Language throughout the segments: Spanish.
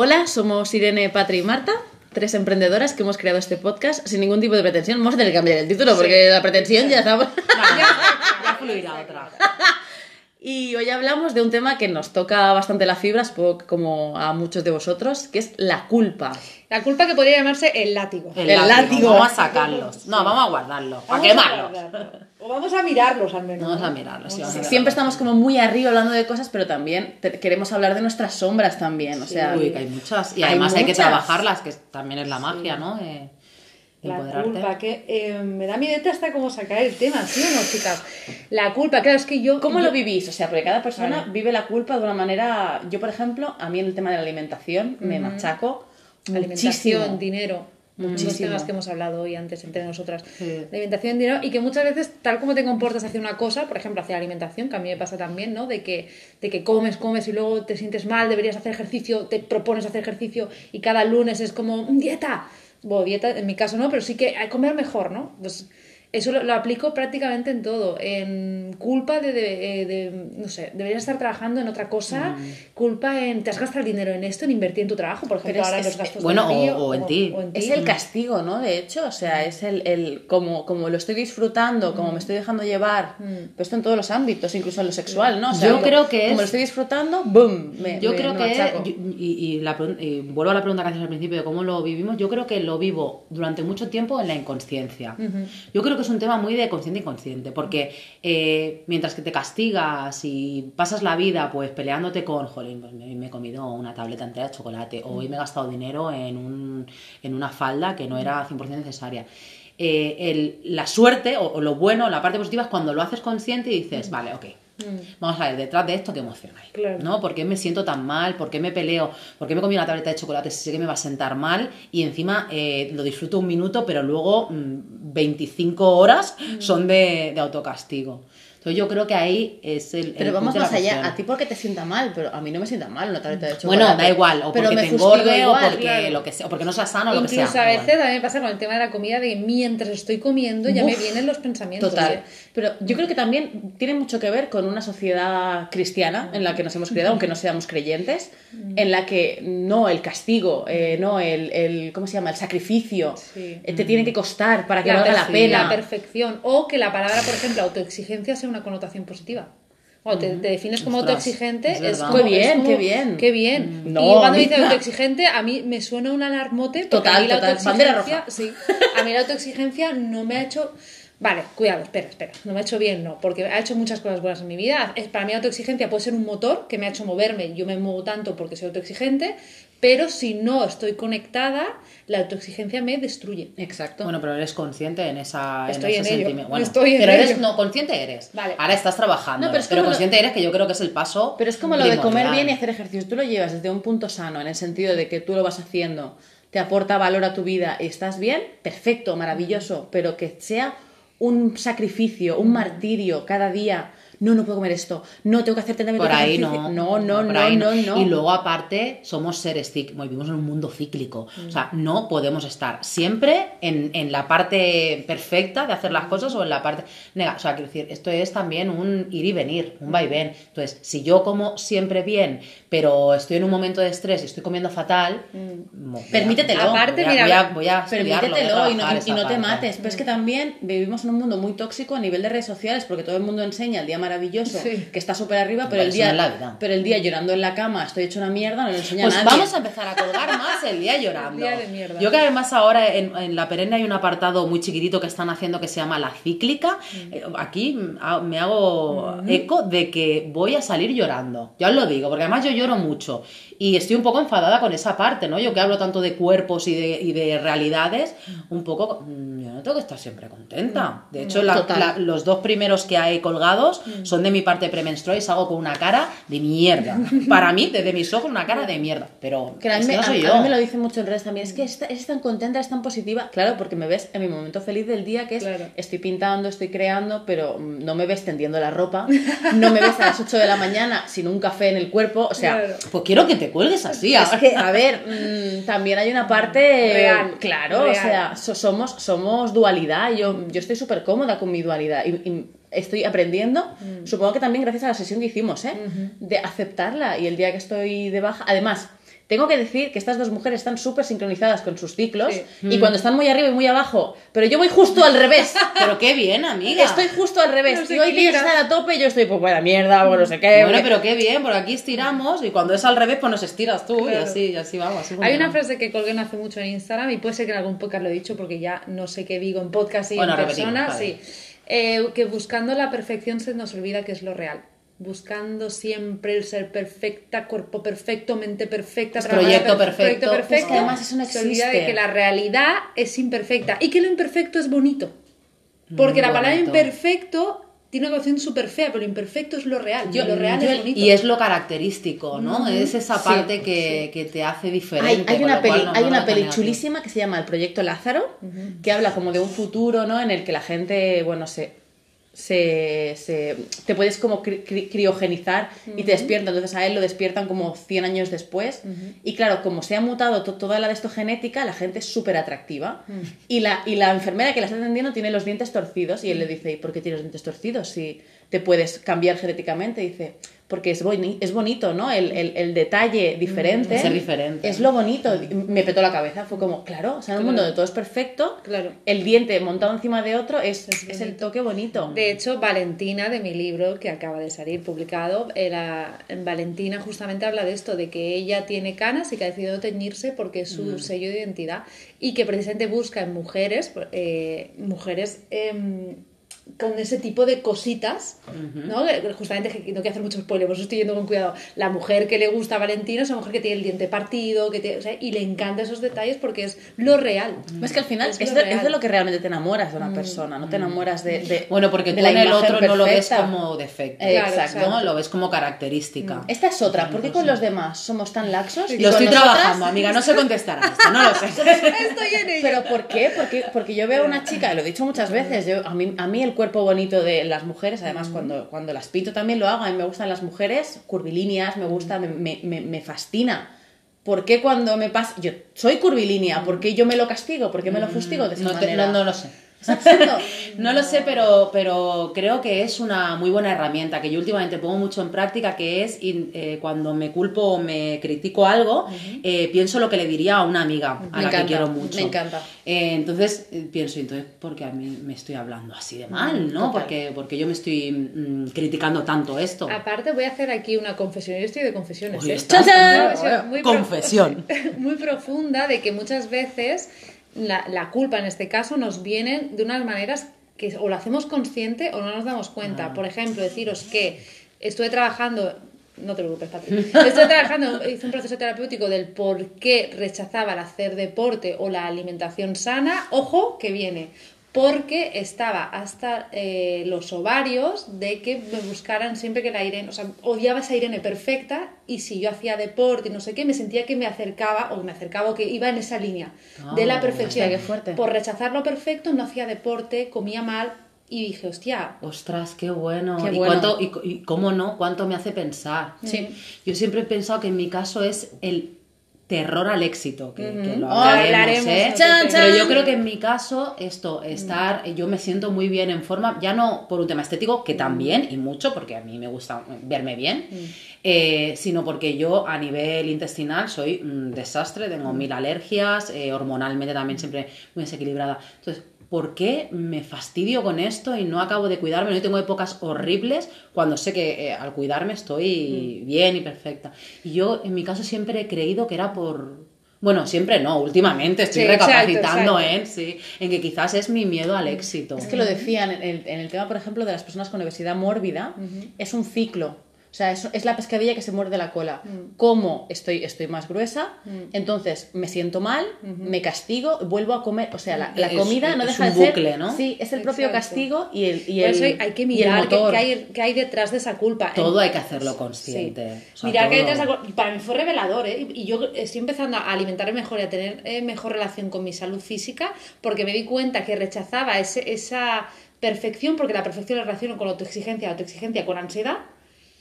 Hola, somos Irene, Patri y Marta, tres emprendedoras que hemos creado este podcast sin ningún tipo de pretensión. Vamos a tener que cambiar el título porque la pretensión ya estaba. ya fluirá otra. Y hoy hablamos de un tema que nos toca bastante las fibras, supongo que como a muchos de vosotros, que es la culpa. La culpa que podría llamarse el látigo. El, El látigo. látigo. Vamos a sacarlos. No, vamos a guardarlos. Para Vamos a quemarlos. guardarlo. O vamos a mirarlos al menos. Vamos ¿no? a mirarlos. sí, vamos a Siempre estamos como muy arriba hablando de cosas, pero también te- queremos hablar de nuestras sombras también. O sea, Uy, que hay muchas. Y Hay además hay, que muchas. trabajarlas, que también es la magia, ¿no? Eh, La empoderarte. culpa, que eh, me da miedo hasta como sacar el tema, ¿sí o no, chicas? La culpa, claro, es que yo... ¿Cómo yo- lo vivís? O sea, porque cada persona Vale. vive la culpa de una manera. Yo, por ejemplo, a mí en el tema de la alimentación me machaco Alimentación, muchísimo. dinero. Los Muchísimo. temas que hemos hablado hoy antes entre nosotras. Sí. La alimentación, dinero, y que muchas veces, tal como te comportas hacia una cosa, por ejemplo, hacia la alimentación, que a mí me pasa también, ¿no? De que, de que comes, comes y luego te sientes mal, deberías hacer ejercicio, te propones hacer ejercicio y cada lunes es como, "Mm, dieta. Bueno, dieta en mi caso no, pero sí que hay que comer mejor, ¿no? Pues eso lo, lo aplico prácticamente en todo. En culpa de, de- eh, de- no sé, deberías estar trabajando en otra cosa, culpa en, te has gastado el dinero en esto, en invertir en tu trabajo, por ejemplo, Pero ahora es- los gastos bueno, o- en ti. Es el castigo, ¿no? De hecho, o sea, es el, el como, como lo estoy disfrutando, como me estoy dejando llevar, pero esto en todos los ámbitos, incluso en lo sexual, ¿no? O sea, Yo como- creo que Como es- lo estoy disfrutando, ¡boom! Me, Yo me- creo me que, y, y la y vuelvo a la pregunta que haces al principio de cómo lo vivimos, yo creo que lo vivo durante mucho tiempo en la inconsciencia. Yo creo que es un tema muy de consciente inconsciente, porque eh, mientras que te castigas y pasas la vida pues peleándote con, jolín, pues me, me he comido una tableta entera de chocolate, o hoy me he gastado dinero en, un, en una falda que no era 100% necesaria. Eh, el- la suerte o, o lo bueno, la parte positiva es cuando lo haces consciente y dices, vale, ok, vamos a ver, detrás de esto qué emoción hay. Claro. ¿no? ¿Por qué me siento tan mal? ¿Por qué me peleo? ¿Por qué me comí una tableta de chocolate si sé que me va a sentar mal? Y encima eh, lo disfruto un minuto, pero luego mm, 25 horas son de, de autocastigo. Entonces yo creo que ahí es el... Pero el vamos más allá, a ti porque te sienta mal, pero a mí no me sienta mal una tableta de chocolate. Bueno, da igual, o porque me te engorde o igual, porque claro. lo que sea, o porque no sea sano o lo que sea. Incluso a veces igual. me pasa con el tema de la comida de mientras estoy comiendo ya me Uf, vienen los pensamientos. Total. ¿eh? Pero yo creo que también tiene mucho que ver con una sociedad cristiana en la que nos hemos criado, aunque no seamos creyentes, en la que no el castigo, eh, no el, el- ¿cómo se llama? El sacrificio Sí. eh, te tiene que costar para que valga la pena. La perfección. O que la palabra, por ejemplo, autoexigencia sea una connotación positiva. Cuando te, te defines como Ostras, autoexigente, es es, verdad. como, Qué bien, es como- qué bien. Qué bien. Mm. No, y cuando dice autoexigente, a mí me suena una alarmote. porque Total, a mí la total, bandera autoexigencia- roja. Sí, a mí la autoexigencia no me ha hecho. Vale, cuidado, espera, espera. No me ha hecho bien, no, porque ha hecho muchas cosas buenas en mi vida. Es, para mí, la autoexigencia puede ser un motor que me ha hecho moverme. Yo me muevo tanto porque soy autoexigente, pero si no estoy conectada, la autoexigencia me destruye. Exacto. Bueno, pero eres consciente en esa en Estoy ese en ello, sentimiento. Bueno, estoy en pero eres ello. no consciente eres. Vale. Ahora estás trabajando. No, pero es pero como lo- consciente eres que yo creo que es el paso. Pero es como lo de comer bien y hacer ejercicio. Tú lo llevas desde un punto sano, en el sentido de que tú lo vas haciendo, te aporta valor a tu vida y estás bien, perfecto, maravilloso, pero que sea un sacrificio, un martirio cada día. No, no puedo comer esto. No, tengo que hacer 30 Por ahí no. No, no, no, ahí no, no. Y luego, aparte, somos seres cíclicos. Vivimos en un mundo cíclico. O sea, no podemos estar siempre en, en la parte perfecta de hacer las cosas o en la parte negativa. O sea, quiero decir, esto es también un ir y venir, un va y ven. Entonces, si yo como siempre bien, pero estoy en un momento de estrés y estoy comiendo fatal, voy a- Permítetelo. Aparte, voy a, mira, voy a, voy a estudiarlo, voy a Permítetelo y no, y esa no te parte. mates. Pero es que también vivimos en un mundo muy tóxico a nivel de redes sociales porque todo el mundo enseña el día maravilloso Sí. que está súper arriba, pero el, día, pero el día llorando en la cama estoy hecho una mierda, no lo enseña Pues nadie. vamos a empezar a colgar más el día llorando. El día de mierda. Yo que además ahora en, en la perenne hay un apartado muy chiquitito que están haciendo que se llama la cíclica. Eh, Aquí mm, me hago eco de que voy a salir llorando. Ya os lo digo, porque además yo lloro mucho. Y estoy un poco enfadada con esa parte, ¿no? Yo que hablo tanto de cuerpos y de, y de realidades, un poco... mm, Yo no tengo que estar siempre contenta. De hecho, la- Total. la- los dos primeros que hay colgados son de mi parte premenstrual y salgo con una cara de mierda. Para mí, desde mis ojos, una cara de mierda. Pero Que a mí, es me, que no soy a- yo. a mí me lo dicen mucho en redes también. Es que eres tan contenta, eres tan positiva. Claro, porque me ves en mi momento feliz del día, que es Claro. estoy pintando, estoy creando, pero mm, no me ves tendiendo la ropa. No me ves a las 8 de la mañana sin un café en el cuerpo. O sea, Claro. Pues quiero que te cuelgues así. es que, a ver, mm, también hay una parte Real, claro, real. o sea, so- somos, somos dualidad. Yo, yo estoy súper cómoda con mi dualidad y, y estoy aprendiendo, Mm. supongo que también gracias a la sesión que hicimos, ¿eh? De aceptarla y el día que estoy de baja, además, tengo que decir que estas dos mujeres están súper sincronizadas con sus ciclos Sí. y cuando están muy arriba y muy abajo, pero yo voy justo al revés. Pero qué bien, amiga. Estoy justo al revés. Nos y hoy que equilibras. estar a tope, yo estoy, pues buena mierda, o no sé qué. Bueno, pero qué bien, porque aquí estiramos y cuando es al revés, pues nos estiras tú y así, y así vamos. así Hay una frase que colgué no hace mucho en Instagram y puede ser que en algún podcast lo he dicho porque ya no sé qué digo en podcast y Bueno, en persona. vale. Sí. Eh, que buscando la perfección se nos olvida que es lo real. Buscando siempre el ser perfecta, cuerpo perfecto, mente perfecta, proyecto perfecto, perfecto. perfecto. Es que además eso no Se olvida existe. de que la realidad es imperfecta y que lo imperfecto es bonito. Porque Muy la palabra bonito. imperfecto tiene una connotación súper fea, pero lo imperfecto es lo real. y lo real Yo- es bonito. y es lo característico, ¿no? Es esa Sí, parte que, que te hace diferente. Hay, una peli, no- hay no una peli chulísima que se llama El Proyecto Lázaro, que habla como de un futuro, ¿no? En el que la gente, bueno, se, se, se- te puedes como cri- cri- criogenizar y te despierta. Entonces a él lo despiertan como 100 años después. Y claro, como se ha mutado to- toda la de esto genética, la gente es súper atractiva. y, la, y la enfermera que la está atendiendo tiene los dientes torcidos y él le dice, ¿y por qué tienes los dientes torcidos? Si te puedes cambiar genéticamente. dice, porque es, boni- es bonito, ¿no? El, el- el detalle diferente. Ser diferente. Es lo bonito. Me petó la cabeza. Fue como, claro, o sea, en un mundo donde todo es perfecto, Claro. el diente montado encima de otro es, Es es el toque bonito. De hecho, Valentina, de mi libro que acaba de salir publicado, era, Valentina justamente habla de esto, de que ella tiene canas y que ha decidido teñirse porque es su sello de identidad y que precisamente busca en mujeres, eh, mujeres em, con ese tipo de cositas, ¿no? Que Justamente, que no quiero hacer mucho spoiler, por eso estoy yendo con cuidado. La mujer que le gusta a Valentina es una mujer que tiene el diente partido, que tiene- o sea, y le encantan esos detalles porque es lo real. Es que al final Es es, lo de, es de lo que realmente te enamoras de una persona, no te enamoras de, de- Bueno, porque de tú en el otro no lo ves perfecta. como defecto. Eh, Claro, exacto. exacto. ¿no? Lo ves como característica. Esta es otra. ¿Por qué con los demás somos tan laxos? y Lo estoy nosotras- trabajando, amiga, no sé contestar a esto, no lo sé. Estoy en ello. ¿Pero por qué? Porque, porque yo veo a una chica, y lo he dicho muchas veces, yo, a, mí, a mí el cuerpo bonito de las mujeres, además cuando, cuando las pito también lo hago, a mí me gustan las mujeres curvilíneas, me gusta, me, me, me- me fascina. ¿Por qué cuando me pasa... Yo soy curvilínea, ¿por qué yo me lo castigo? ¿Por qué me lo fustigo de esa No, te- no, no lo sé. Es absurdo. No lo sé, pero, pero creo que es una muy buena herramienta que yo últimamente pongo mucho en práctica, que es eh, cuando me culpo o me critico algo, eh, pienso lo que le diría a una amiga a la encanta, que quiero mucho. me encanta. Eh, entonces pienso, entonces, ¿por qué a mí me estoy hablando así de mal? ¿no? Total. Porque, porque yo me estoy mm, criticando tanto esto. Aparte voy a hacer aquí una confesión, yo estoy de confesiones. Confesión. muy profunda de que muchas veces la, la culpa en este caso nos viene de unas maneras que o lo hacemos consciente o no nos damos cuenta. Ah. Por ejemplo, deciros que estuve trabajando, no te preocupes, Patri, estuve trabajando, hice un proceso terapéutico del por qué rechazaba el hacer deporte o la alimentación sana. Ojo, que viene. Porque estaba hasta eh, los ovarios de que me buscaran siempre que la Irene, o sea, odiaba esa Irene perfecta y si yo hacía deporte y no sé qué, me sentía que me acercaba o me acercaba o que iba en esa línea de la Ah, perfección. hostia, qué fuerte. Por rechazar lo perfecto no hacía deporte, comía mal y dije, hostia, Ostras, qué bueno. Qué ¿Y, bueno. cuánto, y, y cómo no? ¿Cuánto me hace pensar? Sí. Yo siempre he pensado que en mi caso es el terror al éxito, que, que lo Oh, hablaremos, hablaremos, ¿eh? Chan, Pero yo creo que en mi caso esto, estar, yo me siento muy bien en forma, ya no por un tema estético, que también, y mucho, porque a mí me gusta verme bien, eh, sino porque yo a nivel intestinal soy un desastre, tengo mil alergias, eh, hormonalmente también siempre muy desequilibrada. Entonces, ¿por qué me fastidio con esto y no acabo de cuidarme? No tengo épocas horribles cuando sé que eh, al cuidarme estoy bien y perfecta. Y yo, en mi caso, siempre he creído que era por... Bueno, siempre no, últimamente estoy Sí, recapacitando exacto. en, sí, en que quizás es mi miedo al éxito. Es que lo decían en el, en el tema, por ejemplo, de las personas con obesidad mórbida, es un ciclo. O sea, es, es la pescadilla que se muerde la cola. Como estoy, estoy más gruesa, entonces me siento mal, me castigo, vuelvo a comer. O sea, la, la Es- comida no es deja un de ser. bucle, ¿no? Sí, es el propio castigo y el, y por el, eso hay, que mirar qué, hay, hay detrás de esa culpa. Todo En- hay que hacerlo consciente. Sí. O sea, Mirar qué hay detrás de esa culpa. Para mí fue revelador, ¿eh? Y yo estoy empezando a alimentarme mejor y a tener eh, mejor relación con mi salud física porque me di cuenta que rechazaba ese- esa perfección, porque la perfección la relaciono con la autoexigencia, la autoexigencia con ansiedad.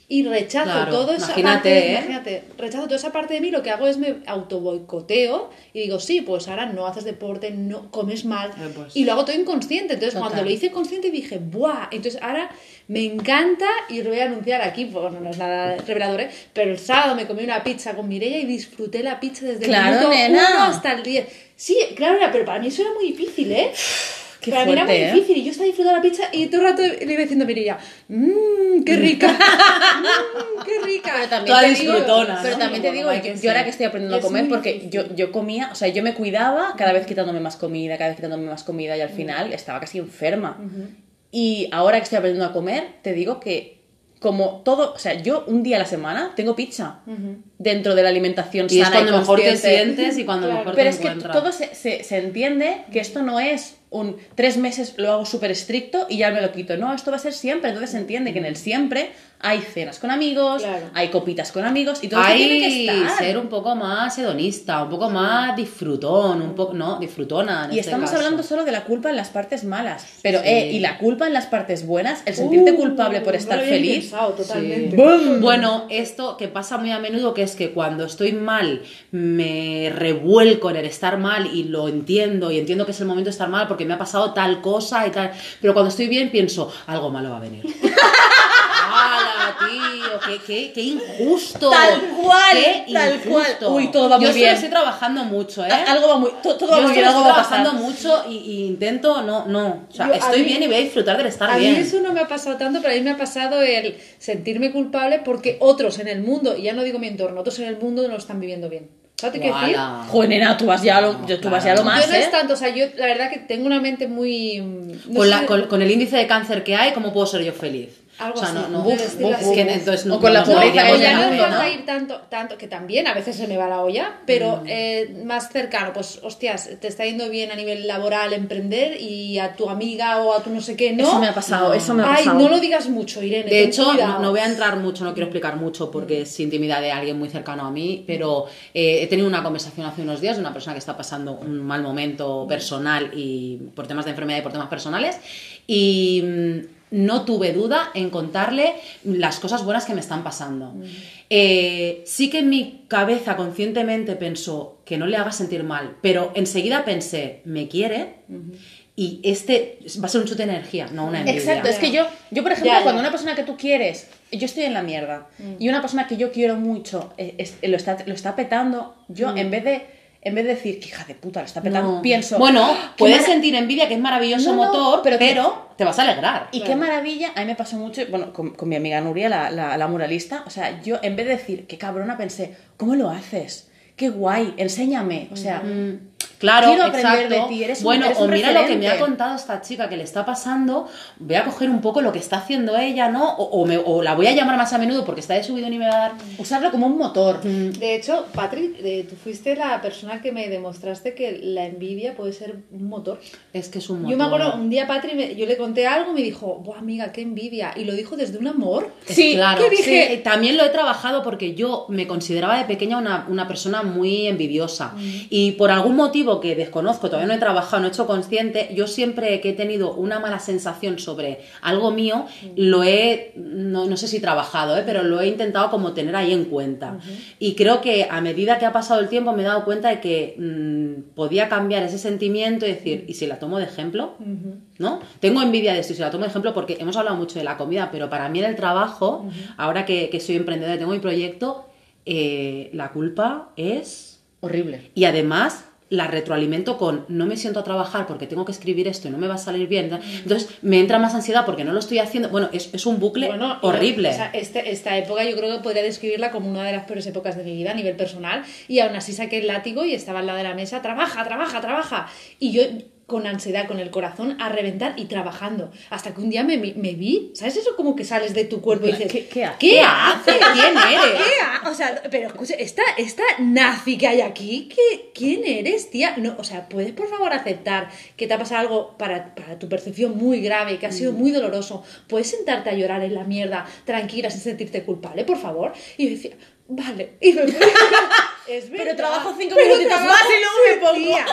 Y rechazo Claro, todo esa imagínate, parte, ¿eh? imagínate, rechazo toda esa parte de mí, lo que hago es me auto boicoteo y digo, sí, pues ahora no haces deporte, no comes mal Eh, pues. y lo hago todo inconsciente. Entonces, Total. cuando lo hice consciente dije, ¡buah! Entonces ahora me encanta y lo voy a anunciar aquí, pues bueno, no es nada revelador, ¿eh? pero el sábado me comí una pizza con Mireia y disfruté la pizza desde Claro, el minuto nena. uno hasta el 10. Sí, claro, pero para mí eso era muy difícil, ¿eh? Qué para mí era muy fuerte, ¿eh? difícil y yo estaba disfrutando la pizza y todo el rato le iba diciendo a Mireia, mmm, qué rica, mmm, qué rica. Pero también Toda te digo, disfrutona, pero ¿no? también te digo, yo, yo ahora que estoy aprendiendo Y a es comer, porque yo, yo comía, o sea, yo me cuidaba cada vez quitándome más comida, cada vez quitándome más comida y al final estaba casi enferma. Y ahora que estoy aprendiendo a comer, te digo que como todo, o sea, yo un día a la semana tengo pizza dentro de la alimentación Y es sana cuando y mejor te sientes y cuando Claro. mejor Pero te es que todo se, se, se entiende que esto no es un tres meses lo hago súper estricto y ya me lo quito. No, esto va a ser siempre. Entonces se entiende que en el siempre hay cenas con amigos, Claro. hay copitas con amigos y todo eso tiene que estar. ser un poco más hedonista, un poco más disfrutón, un poco, no, disfrutona. en Y este estamos caso. hablando solo de la culpa en las partes malas. Pero, Sí. eh, y la culpa en las partes buenas, el sentirte Uh, culpable por no estar lo feliz. pensado totalmente. ¡Bum! Bueno, esto que pasa muy a menudo, que es que cuando estoy mal me revuelco en el estar mal y lo entiendo y entiendo que es el momento de estar mal porque me ha pasado tal cosa y tal, pero cuando estoy bien pienso, algo malo va a venir. ¡Hala, tío! ¡Qué, qué, qué injusto! Tal cual, ¡Qué tal cual. Uy, todo va muy Yo bien. lo estoy trabajando mucho, ¿eh? Algo va muy, to- todo va Yo muy bien, algo estoy va a trabajando mucho y, y intento, no, no. O sea, Yo- a estoy mí- bien y voy a disfrutar del estar A bien. mí eso no me ha pasado tanto, pero a mí me ha pasado el sentirme culpable porque otros en el mundo, y ya no digo mi entorno, otros en el mundo no lo están viviendo bien. ¿Sabes qué decir? Joder, nena, tú vas ya a lo, No, tú vas ya a lo claro. más, yo no ¿eh? es tanto, o sea, yo la verdad que tengo una mente muy... no con, la- con, con el índice de cáncer que hay, ¿cómo puedo ser yo feliz? Algo o sea, así, no, no, buf, buf, así. que entonces O no- con la no- No, pobreza pero en ya no ¿no? de ir tanto, tanto, que también a veces se me va la olla, pero Mm. eh, más cercano, pues hostias, te está yendo bien a nivel laboral emprender y a tu amiga o a tu no sé qué, ¿no? Eso me ha pasado, No. eso me ha Ay, pasado. no lo digas mucho, Irene. De hecho, cuidado. no, no voy a entrar mucho, no quiero explicar mucho porque es intimidad de alguien muy cercano a mí, pero eh, he tenido una conversación hace unos días de una persona que está pasando un mal momento personal y por temas de enfermedad y por temas personales y mm, no tuve duda en contarle las cosas buenas que me están pasando. Eh, sí que en mi cabeza conscientemente pensó que no le haga sentir mal, pero enseguida pensé, me quiere y este va a ser un chute de energía, no una envidia. Exacto, es que yo, yo por ejemplo, Ya, ya. cuando una persona que tú quieres, yo estoy en la mierda, y una persona que yo quiero mucho eh, es- lo, está, lo está petando, yo en vez de en vez de decir que hija de puta lo está petando, No. pienso. Bueno, "¡Ah, puedes sentir envidia, que es maravilloso No, no, motor, pero te vas a alegrar. Y qué maravilla, a mí me pasó mucho, bueno, con, con mi amiga Nuria, la, la- la muralista, o sea, yo en vez de decir, qué cabrona, pensé, ¿cómo lo haces? Qué guay, enséñame, o sea, Claro, Quiero exacto. de ti, eres un- bueno, eres o mira lo que me ha contado esta chica que le está pasando, voy a coger un poco lo que está haciendo ella, ¿no? O, o me- o la voy a llamar más a menudo porque está de subidón y me va a dar... usarlo como un motor. De hecho, Patrick, eh, tú fuiste la persona que me demostraste que la envidia puede ser un motor. Es que es un motor. Yo me acuerdo, un día Patrick, me- yo le conté algo y me dijo, Buah, amiga, qué envidia. Y lo dijo desde un amor. Sí, claro. que dije- Sí, también lo he trabajado porque yo me consideraba de pequeña una, una persona muy envidiosa. Y por algún motivo que desconozco, todavía no he trabajado, no he hecho consciente, yo siempre que he tenido una mala sensación sobre algo mío, lo he, no, no sé si trabajado, ¿eh? pero lo he intentado como tener ahí en cuenta. Y creo que a medida que ha pasado el tiempo me he dado cuenta de que mm, podía cambiar ese sentimiento y decir, ¿y si la tomo de ejemplo? ¿no? Tengo envidia de esto y se la tomo de ejemplo porque hemos hablado mucho de la comida, pero para mí en el trabajo, ahora que, que soy emprendedora y tengo mi proyecto, eh, la culpa es... Horrible. Y además la retroalimento con no me siento a trabajar porque tengo que escribir esto y no me va a salir bien. Entonces me entra más ansiedad porque no lo estoy haciendo. Bueno, es, es un bucle Bueno, horrible. o sea, este- esta época yo creo que podría describirla como una de las peores épocas de mi vida a nivel personal. Y aún así saqué el látigo y estaba al lado de la mesa, trabaja, trabaja, trabaja. Y yo con ansiedad, con el corazón a reventar y trabajando. Hasta que un día me, vi- me vi, ¿sabes eso como que sales de tu cuerpo y dices, ¿Qué- qué haces? ¿Qué haces? ¿Quién eres? ¿Qué ha- O sea, pero escucha, esta, esta nazi que hay aquí, ¿qué, ¿quién eres, tía? No, o sea, ¿puedes por favor aceptar que te ha pasado algo para, para tu percepción muy grave, que ha sido muy doloroso? ¿Puedes sentarte a llorar en la mierda tranquila sin sentirte culpable, por favor? Y yo decía, vale. Y me fui. es verdad. Pero trabajo cinco Pero minutitos trabajo, más y luego me pongo. tía.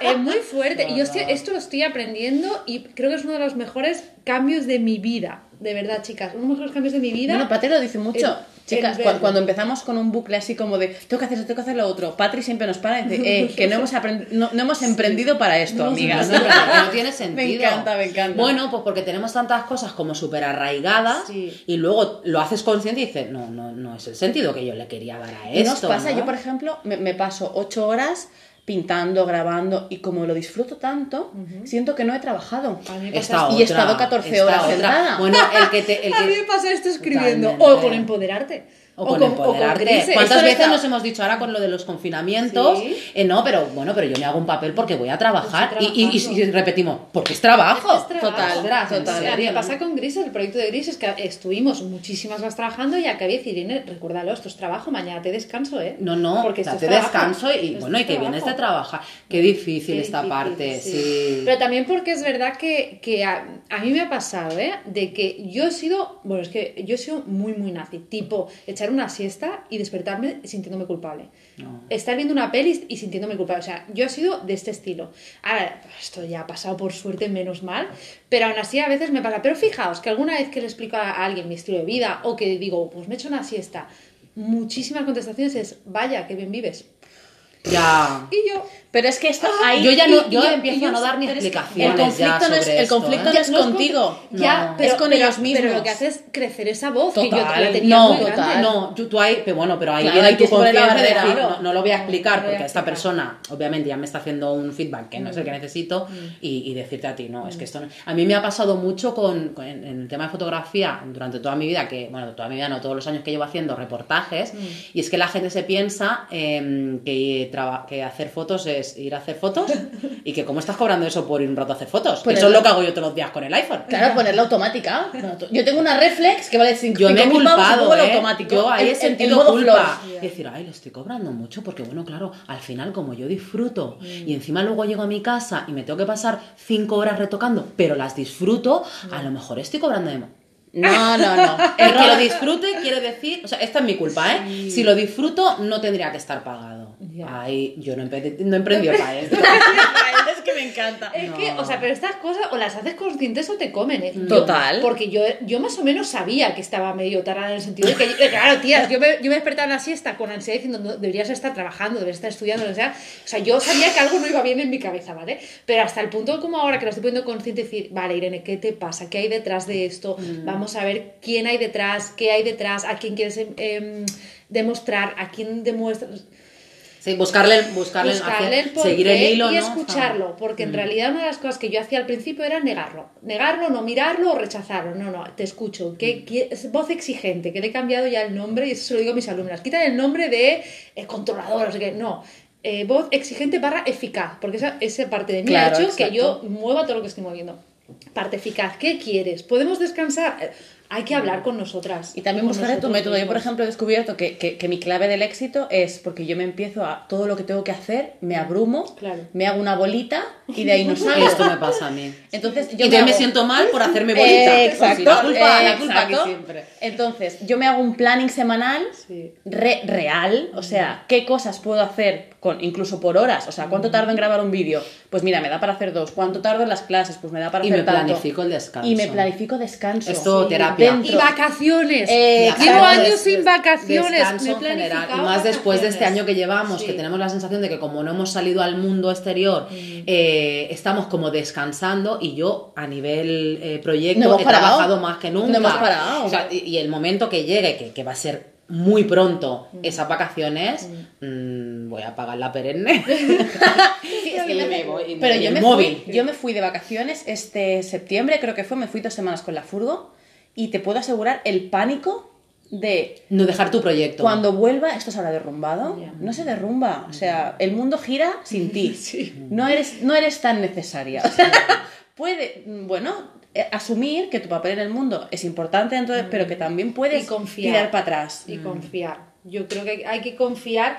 Es muy fuerte. Y yo estoy- esto lo estoy aprendiendo y creo que es uno de los mejores cambios de mi vida. De verdad, chicas. Uno de los mejores cambios de mi vida. Bueno, Patri lo dice mucho. el- Chicas, cuando empezamos con un bucle así como de tengo que hacer esto, tengo que hacer lo otro, Patri siempre nos para y dice eh, que no hemos, no, no hemos emprendido para esto, No amigas. No, tiene sentido. Me encanta, me encanta. Bueno, pues porque tenemos tantas cosas como súper arraigadas Sí. y luego lo haces consciente y dices, no, no, no es el sentido que yo le quería dar a ¿Y esto. nos pasa? Yo, por ejemplo, me, me paso ocho horas pintando, grabando y como lo disfruto tanto, siento que no he trabajado. A mí me Esta pasa Y he otra, estado 14 esta horas sentada. Bueno, el que te. El A mí me que... pasa esto escribiendo. Totalmente. O con empoderarte. O con empoderarte. grises. ¿Cuántas veces está- nos hemos dicho ahora con lo de los confinamientos? Sí. Eh, no, pero bueno, pero yo me hago un papel porque voy a trabajar. Y, y- y- y repetimos, porque es trabajo. Es trabajo. Total, total. Serio, me pasa con Grises, el proyecto de Grises, que estuvimos muchísimas horas trabajando y acabé de decir, Irene, recuérdalo, esto es trabajo, mañana te descanso, ¿eh? No, no, porque esto trabajo. descanso y Esto bueno, y que vienes de trabajar. Qué difícil Qué esta difícil, parte, sí. sí. Pero también porque es verdad que, que a, a mí me ha pasado, ¿eh? De que yo he sido, bueno, es que yo he sido muy, muy nazi. Tipo, echar una siesta y despertarme sintiéndome culpable. No. Estar viendo una peli y sintiéndome culpable. O sea, yo he sido de este estilo. Ahora, esto ya ha pasado por suerte, menos mal. Pero aún así a veces me pasa. Pero fijaos que alguna vez que le explico a alguien mi estilo de vida o que digo, pues me echo una siesta, muchísimas contestaciones es, vaya, qué bien vives. Ya. Y yo, Pero es que esto ahí Yo ya no, yo y- empiezo y a no dar ni que explicaciones El conflicto ya no es, el esto, conflicto ¿eh? no es contigo. Ya, No. pero, Es con pero- ellos mismos. Pero lo que hace es crecer esa voz que yo la tenía no, muy grande. total. no, tú, tú ahí, pero bueno, pero ahí Claro, ahí tu que confianza de decir, no, no lo voy a explicar porque a esta persona obviamente ya me está haciendo un feedback que no es el que Mm. necesito y, y decirte a ti, no, es que esto no... A mí me ha pasado mucho con, con- en el tema de fotografía durante toda mi vida, que, bueno, toda mi vida no, todos los años que llevo haciendo reportajes, Mm. y es que la gente se piensa em, que, que hacer fotos es ir a hacer fotos y que cómo estás cobrando eso por ir un rato a hacer fotos. Eso es lo que hago yo todos los días con el iPhone. Claro, ponerla automática. Yo tengo una reflex que vale 5 Yo me he culpado, ¿eh? automático. Yo ahí he en- en sentido culpa. Es decir, ay, le estoy cobrando mucho porque, bueno, claro, al final como yo disfruto y encima luego llego a mi casa y me tengo que pasar cinco horas retocando, pero las disfruto, a lo mejor estoy cobrando de más. No, no, no. El que lo disfrute quiere decir, o sea, esta es mi culpa, ¿eh? Si lo disfruto, no tendría que estar pagado. Ya. Ay, yo no, empe- no he emprendido para esto. es que me encanta. Es No. que, o sea, pero estas cosas o las haces conscientes o te comen, ¿eh? Yo- Total. porque yo, yo más o menos sabía que estaba medio tarada en el sentido de que, de claro, tías, yo me, yo me despertaba en la siesta con ansiedad diciendo, no, deberías estar trabajando, deberías estar estudiando, o sea, o sea, yo sabía que algo no iba bien en mi cabeza, ¿vale? Pero hasta el punto como ahora que lo estoy poniendo consciente, decir, vale, Irene, ¿qué te pasa? ¿Qué hay detrás de esto? Vamos a ver quién hay detrás, qué hay detrás, a quién quieres em, demostrar, a quién demuestras. Sí, buscarle, buscarle, buscarle el seguir el hilo, y ¿no? escucharlo, porque en realidad una de las cosas que yo hacía al principio era negarlo, negarlo, no mirarlo o rechazarlo, no, no, te escucho, que, que- es voz exigente, que le he cambiado ya el nombre y eso se lo digo a mis alumnas, quitan el nombre de eh, controlador, o sea que no, eh, voz exigente barra eficaz, porque esa, esa parte de mí Claro, ha hecho que yo mueva todo lo que estoy moviendo. Parte eficaz, ¿qué quieres? ¿Podemos descansar? Eh, Hay que hablar con nosotras. Y también buscar tu método. Yo, por ejemplo, he descubierto que, que- que mi clave del éxito es porque yo me empiezo a todo lo que tengo que hacer, me abrumo, Claro. me hago una bolita y de ahí no salgo. Esto me pasa a mí. Entonces, y yo entonces me, hago- siento mal por hacerme bolita. Eh, exacto. La culpa, eh, la culpa exacto. siempre. Entonces, yo me hago un planning semanal Sí. re- real, o sea, qué cosas puedo hacer con incluso por horas, o sea, cuánto tardo en grabar un vídeo, pues mira, me da para hacer dos, cuánto tardo en las clases, pues me da para Y hacer me tanto. planifico el descanso. Y me planifico descanso. Esto, Sí, terapia. Y vacaciones. Eh, Llevo años sin vacaciones. Descanso me he general. Y más después de este año que llevamos, Sí. que tenemos la sensación de que como no hemos salido al mundo exterior, eh, estamos como descansando y yo a nivel eh, proyecto No hemos he parado. trabajado más que nunca. No hemos parado. O sea, y, y el momento que llegue, que, que va a ser muy pronto esas vacaciones, mm, voy a pagar la perenne. Sí, es que Y me- voy- y pero yo me, móvil. Fui, yo me fui de vacaciones este septiembre, creo que fue, me fui dos semanas con la furgo y te puedo asegurar el pánico de no dejar tu proyecto. cuando vuelva esto se habrá derrumbado. No se derrumba, o sea, el mundo gira sin ti. No eres no eres tan necesaria. O sea, puede, bueno, eh, asumir que tu papel en el mundo es importante dentro de- pero que también puedes Y confiar. tirar para atrás. Y confiar. Yo creo que hay que confiar.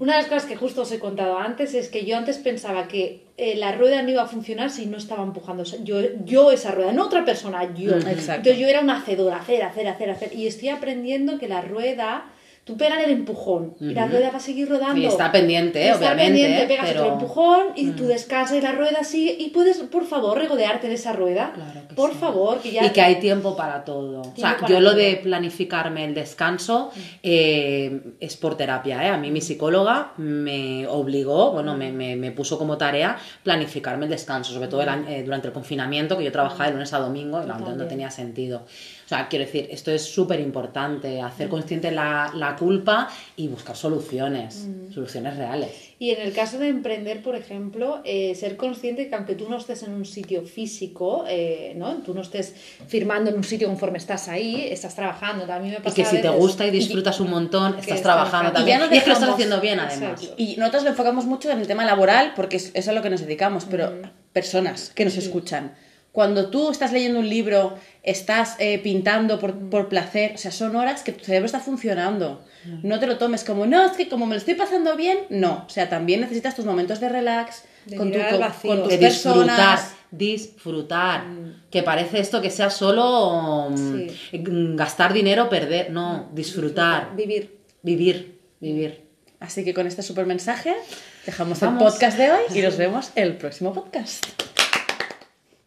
Una de las cosas que justo os he contado antes es que yo antes pensaba que eh, la rueda no iba a funcionar si no estaba empujando o sea, yo, yo esa rueda, no otra persona, yo. Exacto. Entonces yo era una hacedora, hacer, hacer, hacer, hacer. Y estoy aprendiendo que la rueda, tú pegas el empujón y la rueda va a seguir rodando. Y está pendiente, Y está obviamente, pendiente, pegas pero- Mm. otro empujón y tú descansas y la rueda sigue y puedes, por favor, regodearte de esa rueda. Claro que por sí. favor, que ya... Y que hay tiempo para todo. O sea, yo lo de planificarme el descanso eh, es por terapia. ¿eh? A mí mi psicóloga me obligó, bueno, me, me- me puso como tarea planificarme el descanso, sobre todo el año- eh, durante el confinamiento, que yo trabajaba de lunes a domingo y no también. tenía sentido. O sea, quiero decir, esto es súper importante, hacer consciente la, la culpa y buscar soluciones, soluciones reales. Y en el caso de emprender, por ejemplo, eh, ser consciente que aunque tú no estés en un sitio físico, eh, ¿no? Tú no estés firmando en un sitio conforme estás ahí, estás trabajando. A mí me Y pasa que a si te veces- gusta y disfrutas un montón, estás estás trabajando trabajando. también. Y ya no Y es que lo estás haciendo bien, además. Exacto. Y nosotros lo enfocamos mucho en el tema laboral porque es, es a lo que nos dedicamos, pero personas que nos escuchan. Cuando tú estás leyendo un libro, estás eh, pintando por, por placer, o sea, son horas que tu cerebro está funcionando. No te lo tomes como, no, es que como me lo estoy pasando bien, no. O sea, también necesitas tus momentos de relax, De con, tu, con, tus de disfrutar, personas. disfrutar. Que parece esto que sea solo mm, mm, gastar dinero, perder. No, disfrutar, Vivir. vivir, vivir. Así que con este super mensaje dejamos Vamos. el podcast de hoy y nos vemos el próximo podcast.